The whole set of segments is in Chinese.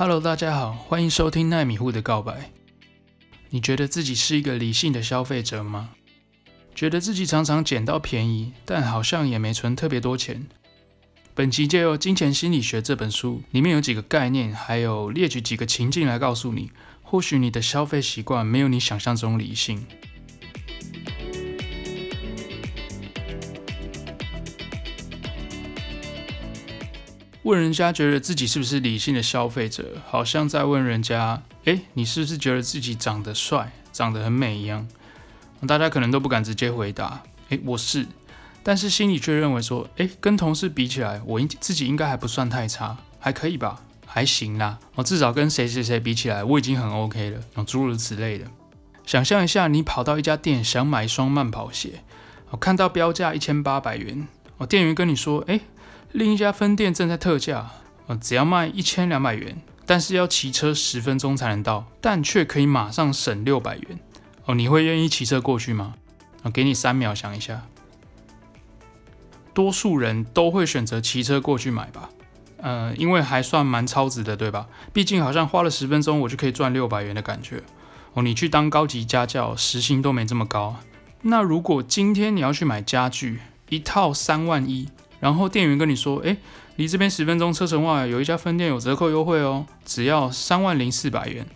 Hello，大家好，欢迎收听奈米户的告白。你觉得自己是一个理性的消费者吗？觉得自己常常捡到便宜，但好像也没存特别多钱。本期借由《金钱心理学》这本书，里面有几个概念，还有列举几个情境来告诉你，或许你的消费习惯没有你想象中理性。问人家觉得自己是不是理性的消费者，好像在问人家：诶，你是不是觉得自己长得帅、长得很美一样？大家可能都不敢直接回答：诶，我是。但是心里却认为说：诶，跟同事比起来，我应自己应该还不算太差，还可以吧，还行啦。我至少跟谁谁谁比起来，我已经很 OK 了。诸如此类的。想象一下，你跑到一家店想买一双慢跑鞋，我看到标价一千八百元，我店员跟你说：诶。另一家分店正在特价，呃只要卖一千两百元，但是要骑车十分钟才能到，但却可以马上省六百元。哦，你会愿意骑车过去吗？我给你三秒想一下。多数人都会选择骑车过去买吧，呃，因为还算蛮超值的，对吧？毕竟好像花了十分钟，我就可以赚六百元的感觉。哦，你去当高级家教，时薪都没这么高。那如果今天你要去买家具，一套三万一。然后店员跟你说：“诶，离这边十分钟车程外有一家分店有折扣优惠哦，只要三万零四百元。”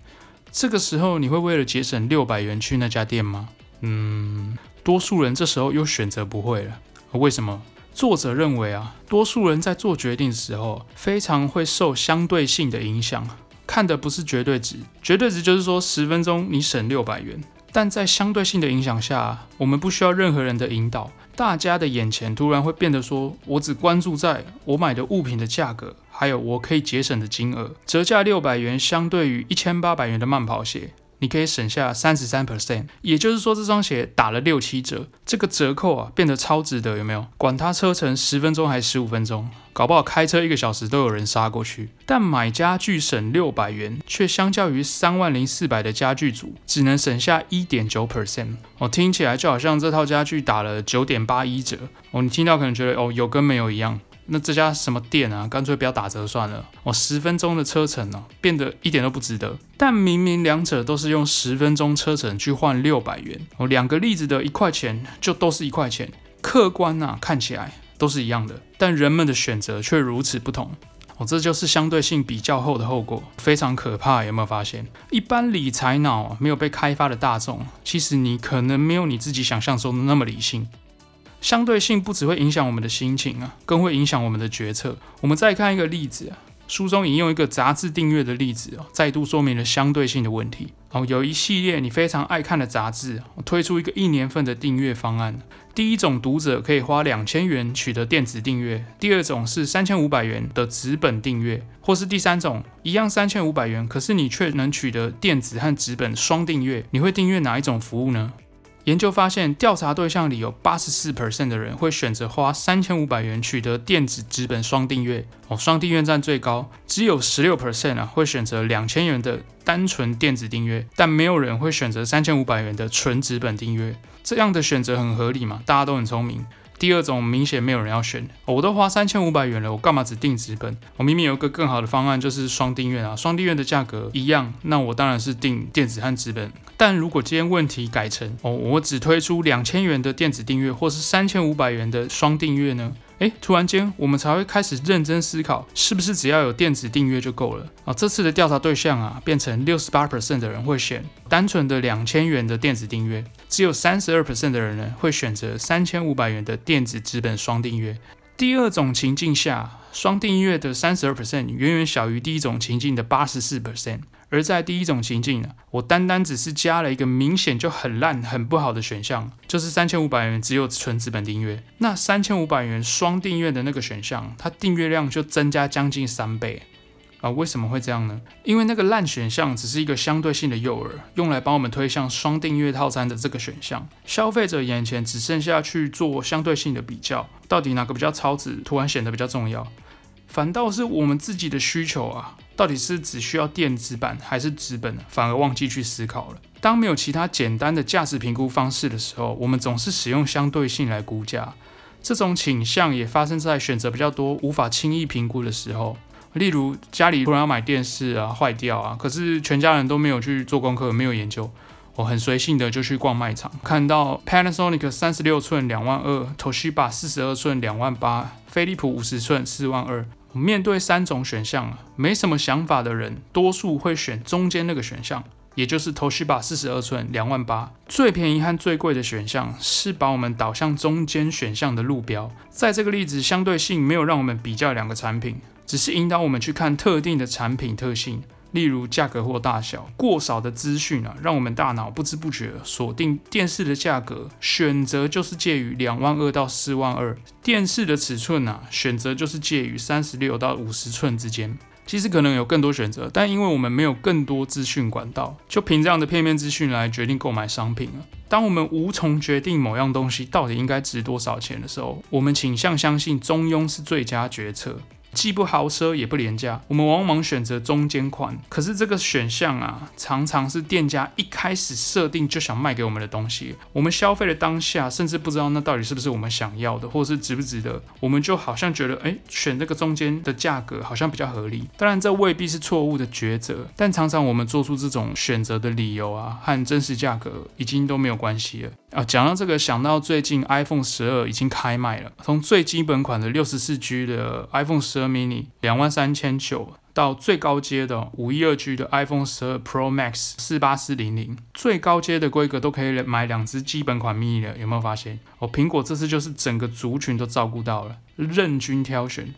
这个时候你会为了节省六百元去那家店吗？嗯，多数人这时候又选择不会了。为什么？作者认为啊，多数人在做决定的时候非常会受相对性的影响，看的不是绝对值。绝对值就是说十分钟你省六百元，但在相对性的影响下，我们不需要任何人的引导。大家的眼前突然会变得说，我只关注在我买的物品的价格，还有我可以节省的金额。折价六百元，相对于一千八百元的慢跑鞋。你可以省下三十三 percent，也就是说这双鞋打了六七折，这个折扣啊变得超值得，有没有？管它车程十分钟还是十五分钟，搞不好开车一个小时都有人杀过去。但买家具省六百元，却相较于三万零四百的家具组，只能省下一点九 percent。哦，听起来就好像这套家具打了九点八一折。哦，你听到可能觉得哦有跟没有一样。那这家什么店啊？干脆不要打折算了。我十分钟的车程呢，变得一点都不值得。但明明两者都是用十分钟车程去换六百元，哦，两个例子的一块钱就都是一块钱，客观啊看起来都是一样的，但人们的选择却如此不同。哦，这就是相对性比较后的后果，非常可怕。有没有发现？一般理财脑没有被开发的大众，其实你可能没有你自己想象中的那么理性。相对性不只会影响我们的心情啊，更会影响我们的决策。我们再看一个例子啊，书中引用一个杂志订阅的例子哦，再度说明了相对性的问题。哦，有一系列你非常爱看的杂志，推出一个一年份的订阅方案。第一种读者可以花两千元取得电子订阅，第二种是三千五百元的纸本订阅，或是第三种一样三千五百元，可是你却能取得电子和纸本双订阅。你会订阅哪一种服务呢？研究发现，调查对象里有八十四 percent 的人会选择花三千五百元取得电子纸本双订阅，哦，双订阅占最高。只有十六 percent 啊会选择两千元的单纯电子订阅，但没有人会选择三千五百元的纯纸本订阅。这样的选择很合理嘛？大家都很聪明。第二种明显没有人要选，我都花三千五百元了，我干嘛只订纸本？我明明有一个更好的方案，就是双订阅啊，双订阅的价格一样，那我当然是订电子和纸本。但如果今天问题改成哦，我只推出两千元的电子订阅，或是三千五百元的双订阅呢？诶，突然间我们才会开始认真思考，是不是只要有电子订阅就够了啊？这次的调查对象啊，变成六十八 percent 的人会选单纯的两千元的电子订阅，只有三十二 percent 的人呢会选择三千五百元的电子纸本双订阅。第二种情境下，双订阅的三十二 percent 远远小于第一种情境的八十四 percent。而在第一种情境呢，我单单只是加了一个明显就很烂、很不好的选项，就是三千五百元只有纯资本订阅。那三千五百元双订阅的那个选项，它订阅量就增加将近三倍啊！为什么会这样呢？因为那个烂选项只是一个相对性的诱饵，用来帮我们推向双订阅套餐的这个选项。消费者眼前只剩下去做相对性的比较，到底哪个比较超值，突然显得比较重要。反倒是我们自己的需求啊，到底是只需要电子版还是纸本，反而忘记去思考了。当没有其他简单的价值评估方式的时候，我们总是使用相对性来估价。这种倾向也发生在选择比较多、无法轻易评估的时候。例如家里突然要买电视啊，坏掉啊，可是全家人都没有去做功课，没有研究，我很随性的就去逛卖场，看到 Panasonic 三十六寸两万二，Toshiba 四十二寸两万八，飞利浦五十寸四万二。面对三种选项，没什么想法的人，多数会选中间那个选项。也就是 Toshiba 四十二寸两万八，最便宜和最贵的选项是把我们导向中间选项的路标。在这个例子，相对性没有让我们比较两个产品，只是引导我们去看特定的产品特性，例如价格或大小。过少的资讯啊，让我们大脑不知不觉锁定电视的价格，选择就是介于两万二到四万二；电视的尺寸啊，选择就是介于三十六到五十寸之间。其实可能有更多选择，但因为我们没有更多资讯管道，就凭这样的片面资讯来决定购买商品了。当我们无从决定某样东西到底应该值多少钱的时候，我们倾向相信中庸是最佳决策。既不豪奢也不廉价，我们往往选择中间款。可是这个选项啊，常常是店家一开始设定就想卖给我们的东西。我们消费的当下，甚至不知道那到底是不是我们想要的，或是值不值得。我们就好像觉得，哎，选这个中间的价格好像比较合理。当然，这未必是错误的抉择，但常常我们做出这种选择的理由啊，和真实价格已经都没有关系了。啊，讲到这个，想到最近 iPhone 十二已经开卖了，从最基本款的六十四 G 的 iPhone 十二 mini 两万三千九，到最高阶的五一二 G 的 iPhone 十二 Pro Max 四八四零零，最高阶的规格都可以买两支基本款 mini 了，有没有发现？哦，苹果这次就是整个族群都照顾到了，任君挑选。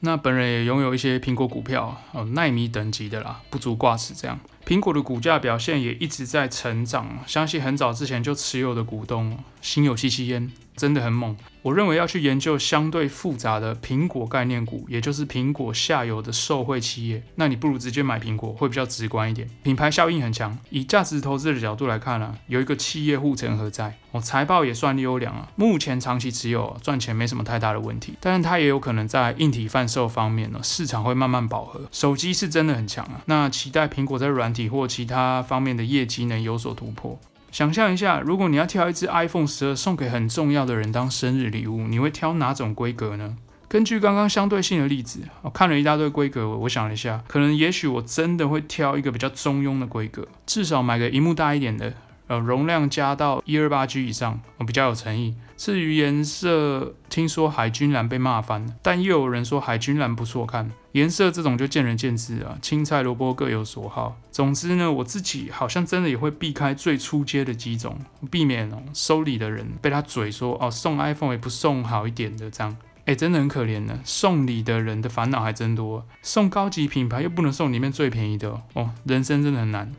那本人也拥有一些苹果股票，哦，奈米等级的啦，不足挂齿这样。苹果的股价表现也一直在成长，相信很早之前就持有的股东心有戚戚焉。真的很猛，我认为要去研究相对复杂的苹果概念股，也就是苹果下游的受惠企业，那你不如直接买苹果会比较直观一点，品牌效应很强。以价值投资的角度来看呢、有一个企业护城河在，哦，财报也算优良啊，目前长期持有赚钱没什么太大的问题，但是它也有可能在硬体贩售方面呢，市场会慢慢饱和。手机是真的很强啊，那期待苹果在软体或其他方面的业绩能有所突破。想象一下，如果你要挑一只 iPhone 十二送给很重要的人当生日礼物，你会挑哪种规格呢？根据刚刚相对性的例子，我看了一大堆规格，我想了一下，可能也许我真的会挑一个比较中庸的规格，至少买个萤幕大一点的。呃，容量加到一二八 G 以上，我比较有诚意。至于颜色，听说海军蓝被骂翻了，但又有人说海军蓝不错看。颜色这种就见仁见智啊，青菜萝卜各有所好。总之呢，我自己好像真的也会避开最初阶的几种，避免哦收礼的人被他嘴说哦送 iPhone 也不送好一点的这样。哎，真的很可怜呢。送礼的人的烦恼还真多，送高级品牌又不能送里面最便宜的哦，人生真的很难。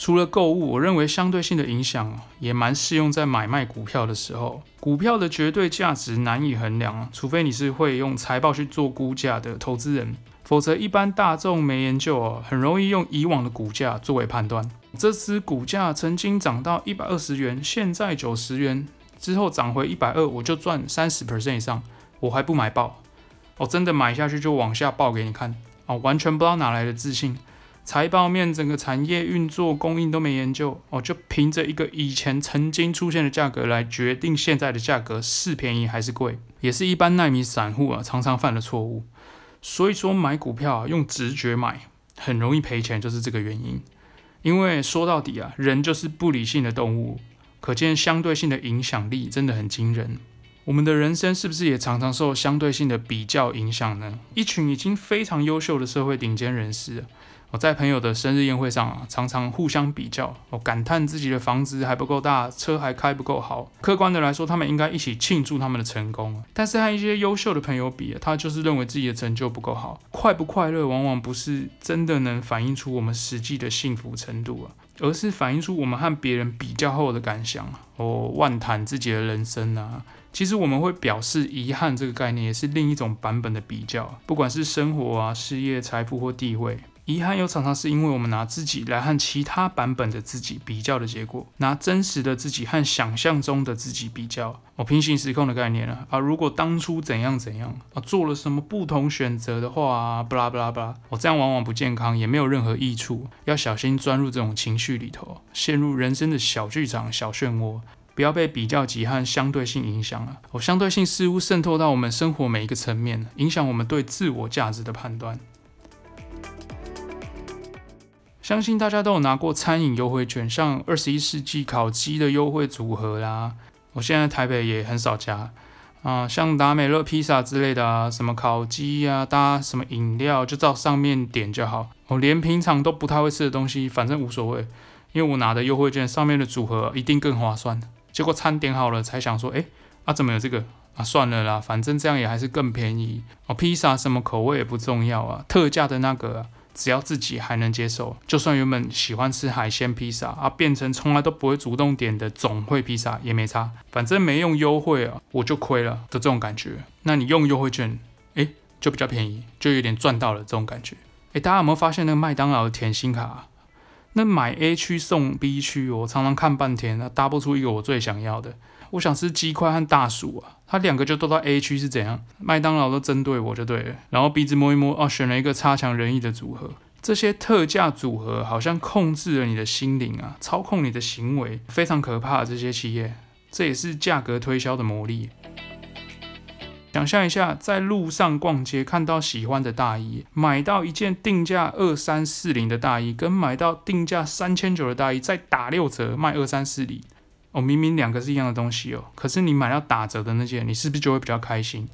除了购物，我认为相对性的影响也蛮适用在买卖股票的时候。股票的绝对价值难以衡量，除非你是会用财报去做估价的投资人，否则一般大众没研究哦，很容易用以往的股价作为判断。这支股价曾经涨到一百二十元，现在九十元，之后涨回一百二，我就赚三十 percent 以上，我还不买爆？我真的买下去就往下爆给你看哦，完全不知道哪来的自信。财报面整个产业运作供应都没研究哦，就凭着一个以前曾经出现的价格来决定现在的价格是便宜还是贵，也是一般奈米散户啊常常犯的错误。所以说买股票啊用直觉买很容易赔钱，就是这个原因。因为说到底啊，人就是不理性的动物，可见相对性的影响力真的很惊人。我们的人生是不是也常常受相对性的比较影响呢？一群已经非常优秀的社会顶尖人士。我在朋友的生日宴会上啊，常常互相比较，我感叹自己的房子还不够大，车还开不够好。客观的来说，他们应该一起庆祝他们的成功。但是和一些优秀的朋友比，他就是认为自己的成就不够好。快不快乐，往往不是真的能反映出我们实际的幸福程度啊，而是反映出我们和别人比较后的感想。哦，万谈自己的人生啊，其实我们会表示遗憾这个概念，也是另一种版本的比较，不管是生活啊、事业、财富或地位。遗憾又常常是因为我们拿自己来和其他版本的自己比较的结果，拿真实的自己和想象中的自己比较，哦，平行时空的概念了啊。如果当初怎样怎样啊，做了什么不同选择的话啊，不啦不啦不啦，哦，这样往往不健康，也没有任何益处。要小心钻入这种情绪里头，陷入人生的小剧场、小漩涡。不要被比较级和相对性影响了。哦，相对性似乎渗透到我们生活每一个层面，影响我们对自我价值的判断。相信大家都有拿过餐饮优惠券，像二十一世纪烤鸡的优惠组合啦。我现在台北也很少加啊，像达美乐披萨之类的啊，什么烤鸡啊，搭什么饮料，就照上面点就好。我连平常都不太会吃的东西，反正无所谓，因为我拿的优惠券上面的组合一定更划算。结果餐点好了才想说，哎，啊怎么有这个啊？算了啦，反正这样也还是更便宜哦。披萨什么口味也不重要啊，特价的那个。只要自己还能接受，就算原本喜欢吃海鲜披萨啊，变成从来都不会主动点的总会披萨也没差，反正没用优惠啊，我就亏了的这种感觉。那你用优惠券，哎，就比较便宜，就有点赚到了这种感觉。哎，大家有没有发现那个麦当劳的甜心卡？那买 A 区送 B 区，我常常看半天，那搭不出一个我最想要的。我想吃鸡块和大薯啊，它两个就都到 A 区是怎样？麦当劳都针对我就对了，然后鼻子摸一摸，哦，选了一个差强人意的组合。这些特价组合好像控制了你的心灵啊，操控你的行为，非常可怕。这些企业，这也是价格推销的魔力。想象一下，在路上逛街看到喜欢的大衣，买到一件定价二三四零的大衣，跟买到定价三千九的大衣，再打六折卖二三四零。哦，明明两个是一样的东西哦，可是你买到打折的那件，你是不是就会比较开心？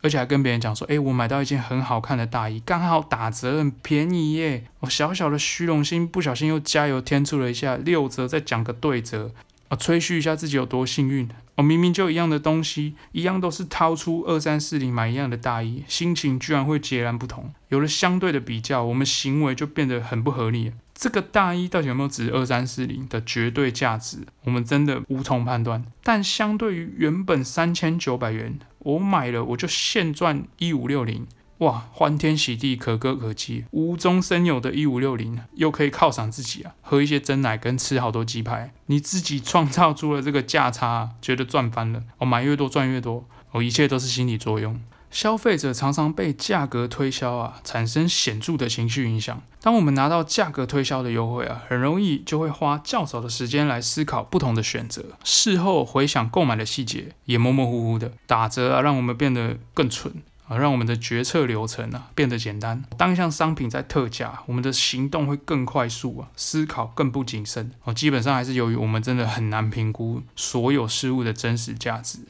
而且还跟别人讲说，诶，我买到一件很好看的大衣，刚好打折，很便宜耶！我小小的虚荣心不小心又加油添醋了一下，六折再讲个对折，啊，吹嘘一下自己有多幸运。哦，明明就一样的东西，一样都是掏出二三四零买一样的大衣，心情居然会截然不同。有了相对的比较，我们行为就变得很不合理。这个大衣到底有没有值二三四零的绝对价值？我们真的无从判断。但相对于原本三千九百元，我买了我就现赚一五六零，哇，欢天喜地，可歌可泣，无中生有的一五六零，又可以犒赏自己啊，喝一些真奶跟吃好多鸡排，你自己创造出了这个价差，觉得赚翻了。我买越多赚越多，我一切都是心理作用。消费者常常被价格推销啊，产生显著的情绪影响。当我们拿到价格推销的优惠啊，很容易就会花较少的时间来思考不同的选择。事后回想购买的细节，也模模糊糊的。打折啊，让我们变得更蠢啊，让我们的决策流程啊变得简单。当一项商品在特价，我们的行动会更快速啊，思考更不谨慎。哦，基本上还是由于我们真的很难评估所有事物的真实价值。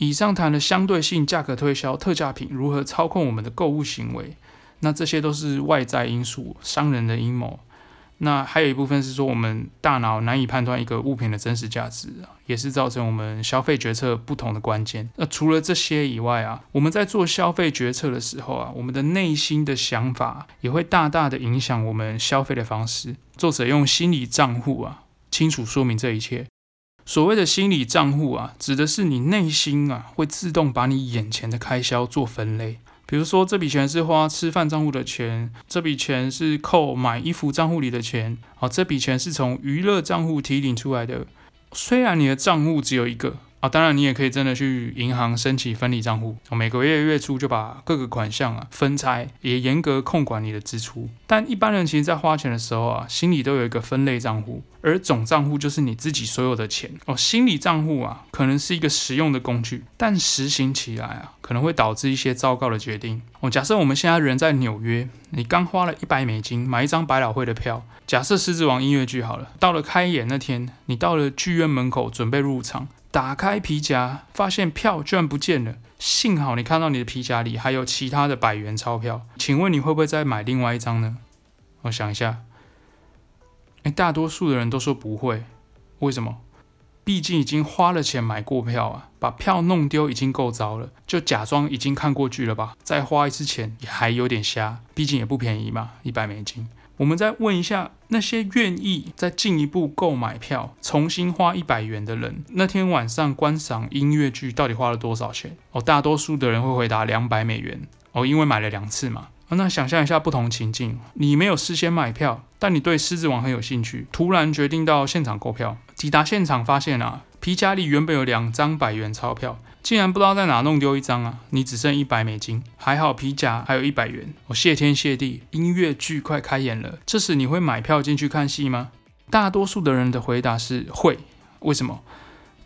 以上谈的相对性价格推销、特价品如何操控我们的购物行为，那这些都是外在因素、商人的阴谋。那还有一部分是说，我们大脑难以判断一个物品的真实价值，也是造成我们消费决策不同的关键。那除了这些以外啊，我们在做消费决策的时候啊，我们的内心的想法也会大大的影响我们消费的方式。作者用心理账户啊，清楚说明这一切。所谓的心理账户啊，指的是你内心啊会自动把你眼前的开销做分类。比如说，这笔钱是花吃饭账户的钱，这笔钱是扣买衣服账户里的钱，啊，这笔钱是从娱乐账户提领出来的。虽然你的账户只有一个。啊，当然你也可以真的去银行申请分离账户，每个月月初就把各个款项啊分拆，也严格控管你的支出。但一般人其实在花钱的时候啊，心里都有一个分类账户，而总账户就是你自己所有的钱。哦，心理账户啊，可能是一个实用的工具，但实行起来啊，可能会导致一些糟糕的决定。哦，假设我们现在人在纽约，你刚花了一百美金买一张百老汇的票，假设狮子王音乐剧好了，到了开演那天，你到了剧院门口准备入场。打开皮夹，发现票居然不见了。幸好你看到你的皮夹里还有其他的百元钞票，请问你会不会再买另外一张呢？我想一下，诶，大多数的人都说不会。为什么？毕竟已经花了钱买过票啊，把票弄丢已经够糟了，就假装已经看过剧了吧。再花一次钱也还有点瞎，毕竟也不便宜嘛，一百美金。我们再问一下那些愿意再进一步购买票、重新花一百元的人，那天晚上观赏音乐剧到底花了多少钱？哦，大多数的人会回答两百美元。哦，因为买了两次嘛。那想象一下不同情境，你没有事先买票，但你对《狮子王》很有兴趣，突然决定到现场购票，抵达现场发现啊，皮夹里原本有两张百元钞票。竟然不知道在哪弄丢一张啊！你只剩一百美金，还好皮夹还有一百元。我谢天谢地，音乐剧快开演了。这时你会买票进去看戏吗？大多数的人的回答是会。为什么？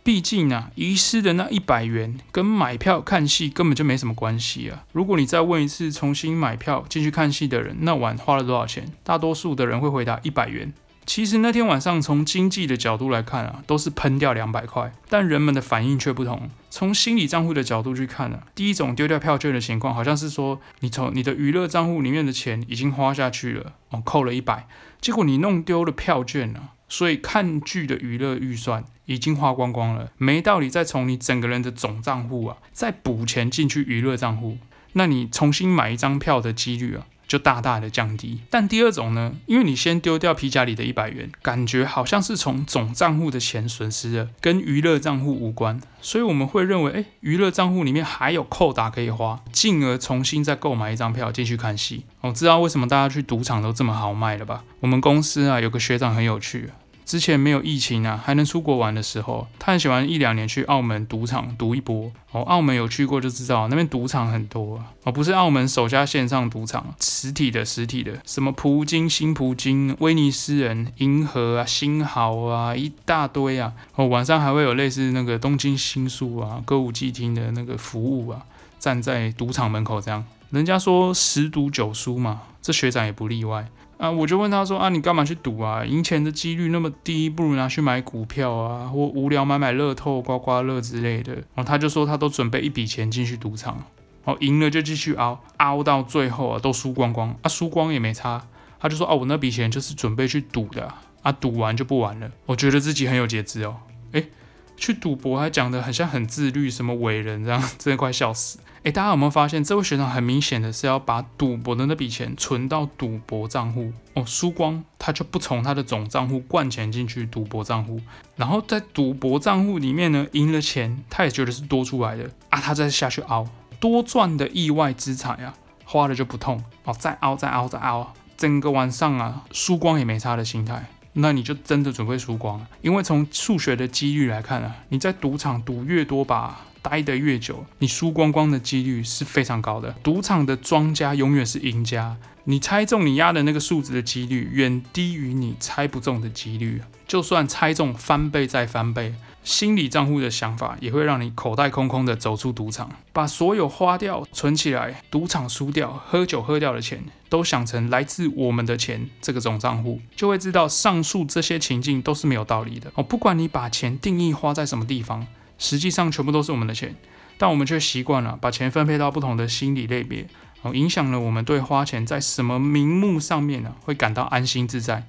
毕竟啊，遗失的那一百元跟买票看戏根本就没什么关系啊。如果你再问一次，重新买票进去看戏的人，那晚花了多少钱？大多数的人会回答一百元。其实那天晚上，从经济的角度来看啊，都是喷掉两百块，但人们的反应却不同。从心理账户的角度去看啊，第一种丢掉票券的情况，好像是说你从你的娱乐账户里面的钱已经花下去了，哦，扣了一百，结果你弄丢了票券啊，所以看剧的娱乐预算已经花光光了，没道理再从你整个人的总账户啊再补钱进去娱乐账户，那你重新买一张票的几率啊，就大大的降低。但第二种呢，因为你先丢掉皮夹里的一百元，感觉好像是从总账户的钱损失了，跟娱乐账户无关，所以我们会认为，哎，娱乐账户里面还有扣打可以花，进而重新再购买一张票进去看戏。我知道为什么大家去赌场都这么豪迈了吧？我们公司啊有个学长很有趣。之前没有疫情啊，还能出国玩的时候，他很喜欢一两年去澳门赌场赌一波。哦，澳门有去过就知道，那边赌场很多啊。哦，不是澳门首家线上赌场，实体的实体的，什么葡京、新葡京、威尼斯人、银河啊、星豪啊，一大堆啊。哦，晚上还会有类似那个东京新宿啊歌舞伎町的那个服务啊，站在赌场门口这样。人家说十赌九输嘛，这学长也不例外。啊，我就问他说啊，你干嘛去赌啊？赢钱的几率那么低，不如拿去买股票啊，或无聊买买乐透、刮刮乐之类的。然后他就说他都准备一笔钱进去赌场，哦，赢了就继续熬，熬到最后啊都输光光，啊输光也没差。他就说哦，我那笔钱就是准备去赌的，啊赌完就不玩了。我觉得自己很有节制哦，诶。去赌博还讲得很像很自律，什么伟人这样，真的快笑死！诶，大家有没有发现，这位学长很明显的是要把赌博的那笔钱存到赌博账户哦，输光他就不从他的总账户灌钱进去赌博账户，然后在赌博账户里面呢，赢了钱他也觉得是多出来的啊，他再下去熬，多赚的意外之财啊，花了就不痛哦，再熬再熬再熬，整个晚上啊输光也没差的心态。那你就真的准备输光了，因为从数学的几率来看啊，你在赌场赌越多把，待得越久，你输光光的几率是非常高的。赌场的庄家永远是赢家，你猜中你压的那个数字的几率远低于你猜不中的几率。就算猜中翻倍再翻倍，心理账户的想法也会让你口袋空空的走出赌场，把所有花掉、存起来、赌场输掉、喝酒喝掉的钱，都想成来自我们的钱这个总账户，就会知道上述这些情境都是没有道理的哦。不管你把钱定义花在什么地方，实际上全部都是我们的钱，但我们却习惯了把钱分配到不同的心理类别，哦，影响了我们对花钱在什么名目上面呢会感到安心自在。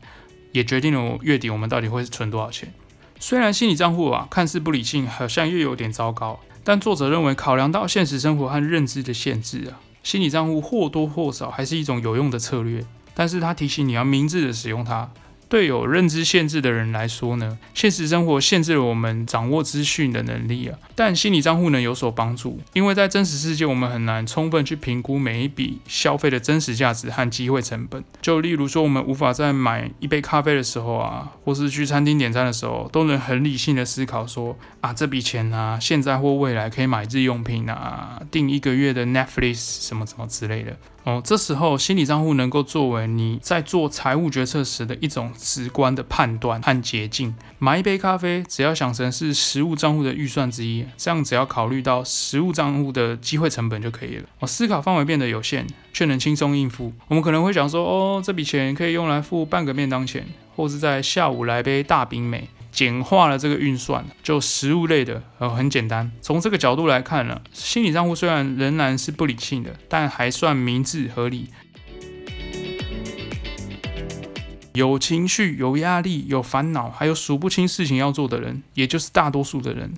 也决定了我月底我们到底会存多少钱。虽然心理账户啊看似不理性，好像又有点糟糕，但作者认为考量到现实生活和认知的限制啊，心理账户或多或少还是一种有用的策略。但是他提醒你要明智的使用它。对有认知限制的人来说呢，现实生活限制了我们掌握资讯的能力啊。但心理账户能有所帮助，因为在真实世界，我们很难充分去评估每一笔消费的真实价值和机会成本。就例如说，我们无法在买一杯咖啡的时候啊，或是去餐厅点餐的时候，都能很理性的思考说啊，这笔钱啊，现在或未来可以买日用品啊，订一个月的 Netflix 什么什么之类的。哦，这时候心理账户能够作为你在做财务决策时的一种直观的判断和捷径。买一杯咖啡，只要想成是实物账户的预算之一，这样只要考虑到实物账户的机会成本就可以了。我，思考范围变得有限，却能轻松应付。我们可能会想说，哦，这笔钱可以用来付半个便当钱，或是在下午来杯大冰美。简化了这个运算，就食物类的，呃，很简单。从这个角度来看呢，心理账户虽然仍然是不理性的，但还算明智合理。有情绪、有压力、有烦恼，还有数不清事情要做的人，也就是大多数的人。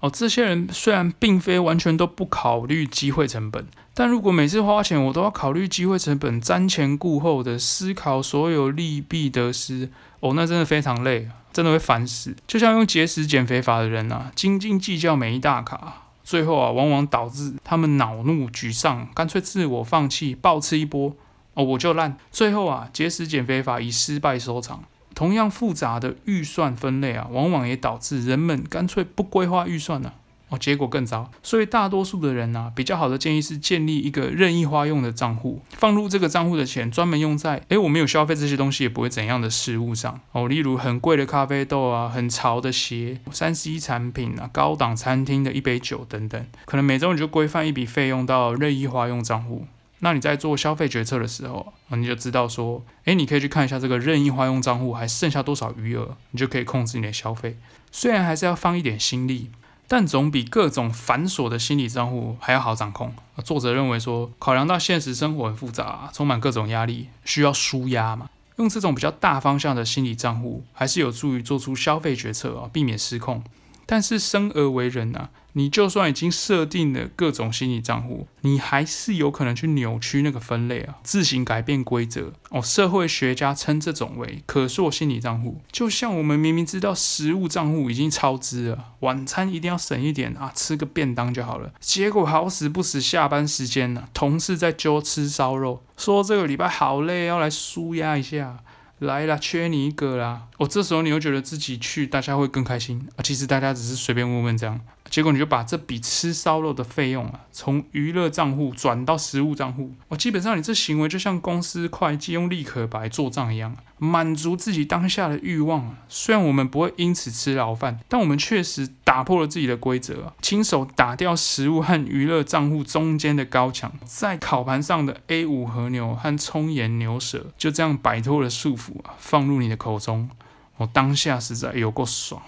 哦，这些人虽然并非完全都不考虑机会成本，但如果每次花钱我都要考虑机会成本，瞻前顾后的思考所有利弊得失，哦，那真的非常累。真的会烦死，就像用节食减肥法的人啊，斤斤计较每一大卡，最后啊，往往导致他们恼怒、沮丧，干脆自我放弃，暴吃一波，哦，我就烂。最后啊，节食减肥法以失败收场。同样复杂的预算分类啊，往往也导致人们干脆不规划预算呢、哦，结果更糟。所以大多数的人呢、比较好的建议是建立一个任意花用的账户，放入这个账户的钱专门用在诶，我没有消费这些东西也不会怎样的事物上哦，例如很贵的咖啡豆啊，很潮的鞋，三 C 产品啊，高档餐厅的一杯酒等等，可能每周你就规范一笔费用到任意花用账户。那你在做消费决策的时候，你就知道说，诶，你可以去看一下这个任意花用账户还剩下多少余额，你就可以控制你的消费。虽然还是要放一点心力，但总比各种繁琐的心理账户还要好掌控。作者认为说，考量到现实生活很复杂，充满各种压力，需要舒压嘛，用这种比较大方向的心理账户，还是有助于做出消费决策啊，避免失控。但是生而为人啊，你就算已经设定了各种心理账户，你还是有可能去扭曲那个分类啊，自行改变规则哦。社会学家称这种为可塑心理账户。就像我们明明知道食物账户已经超支了，晚餐一定要省一点啊，吃个便当就好了。结果好死不死，下班时间呢，同事在揪吃烧肉，说这个礼拜好累，要来舒压一下。来啦，缺你一个啦！我，这时候你又觉得自己去，大家会更开心啊。其实大家只是随便问问这样。结果你就把这笔吃烧肉的费用啊，从娱乐账户转到食物账户。哦，基本上你这行为就像公司会计用立可白做账一样，满足自己当下的欲望啊。虽然我们不会因此吃牢饭，但我们确实打破了自己的规则啊，亲手打掉食物和娱乐账户中间的高墙，在烤盘上的 A 五和牛和葱盐牛舌就这样摆脱了束缚啊，放入你的口中。我当下实在有够爽。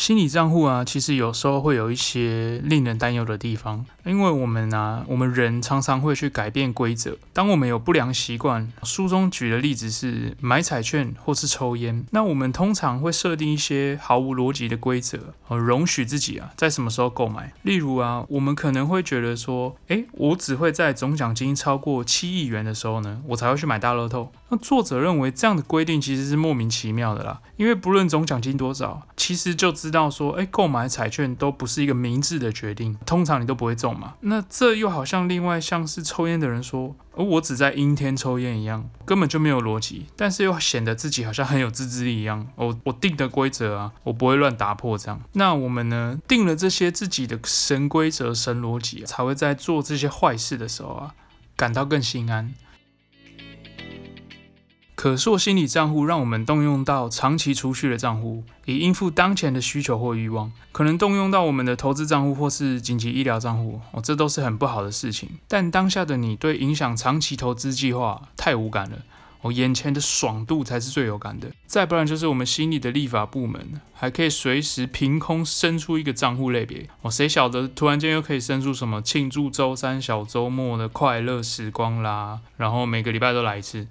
心理账户啊，其实有时候会有一些令人担忧的地方，因为我们啊，我们人常常会去改变规则。当我们有不良习惯，书中举的例子是买彩券或是抽烟，那我们通常会设定一些毫无逻辑的规则，呃，容许自己啊在什么时候购买。例如啊，我们可能会觉得说，诶，我只会在总奖金超过七亿元的时候呢，我才会去买大乐透。那作者认为这样的规定其实是莫名其妙的啦，因为不论总奖金多少，其实就知道说，哎，购买彩券都不是一个明智的决定，通常你都不会中那这又好像另外像是抽烟的人说，而我只在阴天抽烟一样，根本就没有逻辑，但是又显得自己好像很有自制力一样。我我定的规则啊，我不会乱打破这样。那我们呢，定了这些自己的神规则、神逻辑，才会在做这些坏事的时候啊，感到更心安。可塑心理账户让我们动用到长期储蓄的账户，以应付当前的需求或欲望，可能动用到我们的投资账户或是紧急医疗账户，哦，这都是很不好的事情。但当下的你对影响长期投资计划太无感了，哦，眼前的爽度才是最有感的。再不然就是我们心里的立法部门，还可以随时凭空生出一个账户类别，哦，谁晓得突然间又可以生出什么庆祝周三小周末的快乐时光啦，然后每个礼拜都来一次。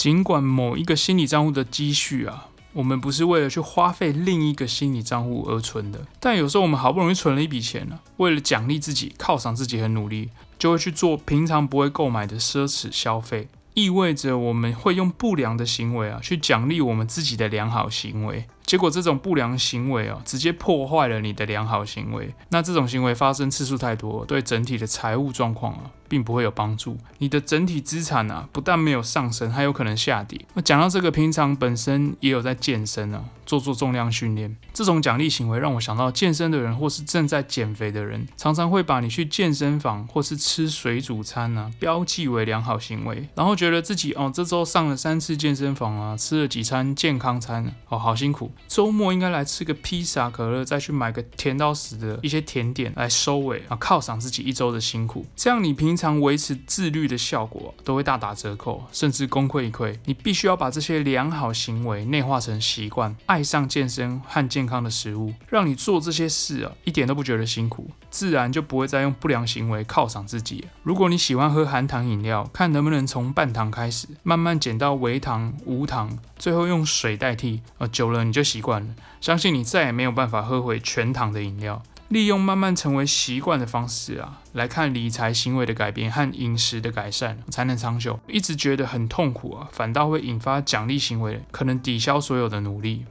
尽管某一个心理账户的积蓄啊，我们不是为了去花费另一个心理账户而存的，但有时候我们好不容易存了一笔钱呢，为了奖励自己、犒赏自己很努力，就会去做平常不会购买的奢侈消费，意味着我们会用不良的行为啊去奖励我们自己的良好行为。结果这种不良行为啊，直接破坏了你的良好行为。那这种行为发生次数太多，对整体的财务状况啊，并不会有帮助。你的整体资产啊，不但没有上升，还有可能下跌。那讲到这个，平常本身也有在健身啊，做做重量训练。这种奖励行为让我想到，健身的人或是正在减肥的人，常常会把你去健身房或是吃水煮餐啊，标记为良好行为，然后觉得自己哦，这周上了三次健身房啊，吃了几餐健康餐，哦，好辛苦。周末应该来吃个披萨、可乐，再去买个甜到死的一些甜点来收尾啊，犒赏自己一周的辛苦。这样你平常维持自律的效果都会大打折扣，甚至功亏一篑。你必须要把这些良好行为内化成习惯，爱上健身和健康的食物，让你做这些事啊一点都不觉得辛苦，自然就不会再用不良行为犒赏自己。如果你喜欢喝含糖饮料，看能不能从半糖开始，慢慢减到微糖、无糖，最后用水代替。呃，久了你就习惯了，相信你再也没有办法喝回全糖的饮料。利用慢慢成为习惯的方式啊，来看理财行为的改变和饮食的改善，才能长久。一直觉得很痛苦啊，反倒会引发奖励行为，可能抵消所有的努力。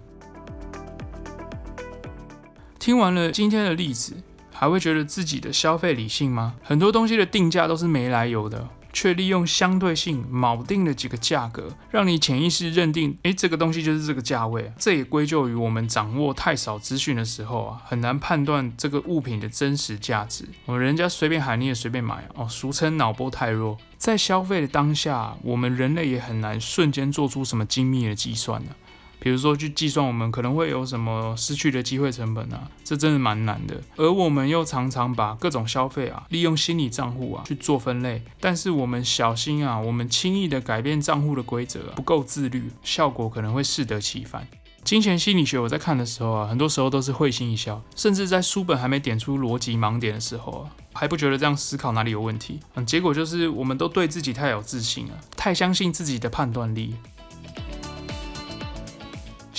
听完了今天的例子，还会觉得自己的消费理性吗？很多东西的定价都是没来由的。却利用相对性锚定了几个价格，让你潜意识认定，诶，这个东西就是这个价位。这也归咎于我们掌握太少资讯的时候啊，很难判断这个物品的真实价值。我们人家随便喊你也随便买哦，俗称脑波太弱。在消费的当下，我们人类也很难瞬间做出什么精密的计算呢。比如说去计算我们可能会有什么失去的机会成本啊，这真的蛮难的。而我们又常常把各种消费啊，利用心理账户啊去做分类，但是我们小心啊，我们轻易的改变账户的规则啊，不够自律，效果可能会适得其反。金钱心理学我在看的时候啊，很多时候都是会心一笑，甚至在书本还没点出逻辑盲点的时候啊，还不觉得这样思考哪里有问题。嗯，结果就是我们都对自己太有自信了，太相信自己的判断力。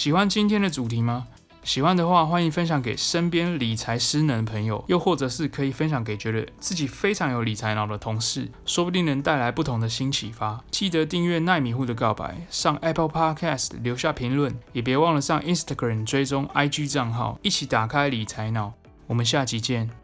喜欢今天的主题吗？喜欢的话，欢迎分享给身边理财失能的朋友，又或者是可以分享给觉得自己非常有理财脑的同事，说不定能带来不同的新启发。记得订阅奈米户的告白，上 Apple Podcast 留下评论，也别忘了上 Instagram 追踪 IG 账号，一起打开理财脑。我们下集见。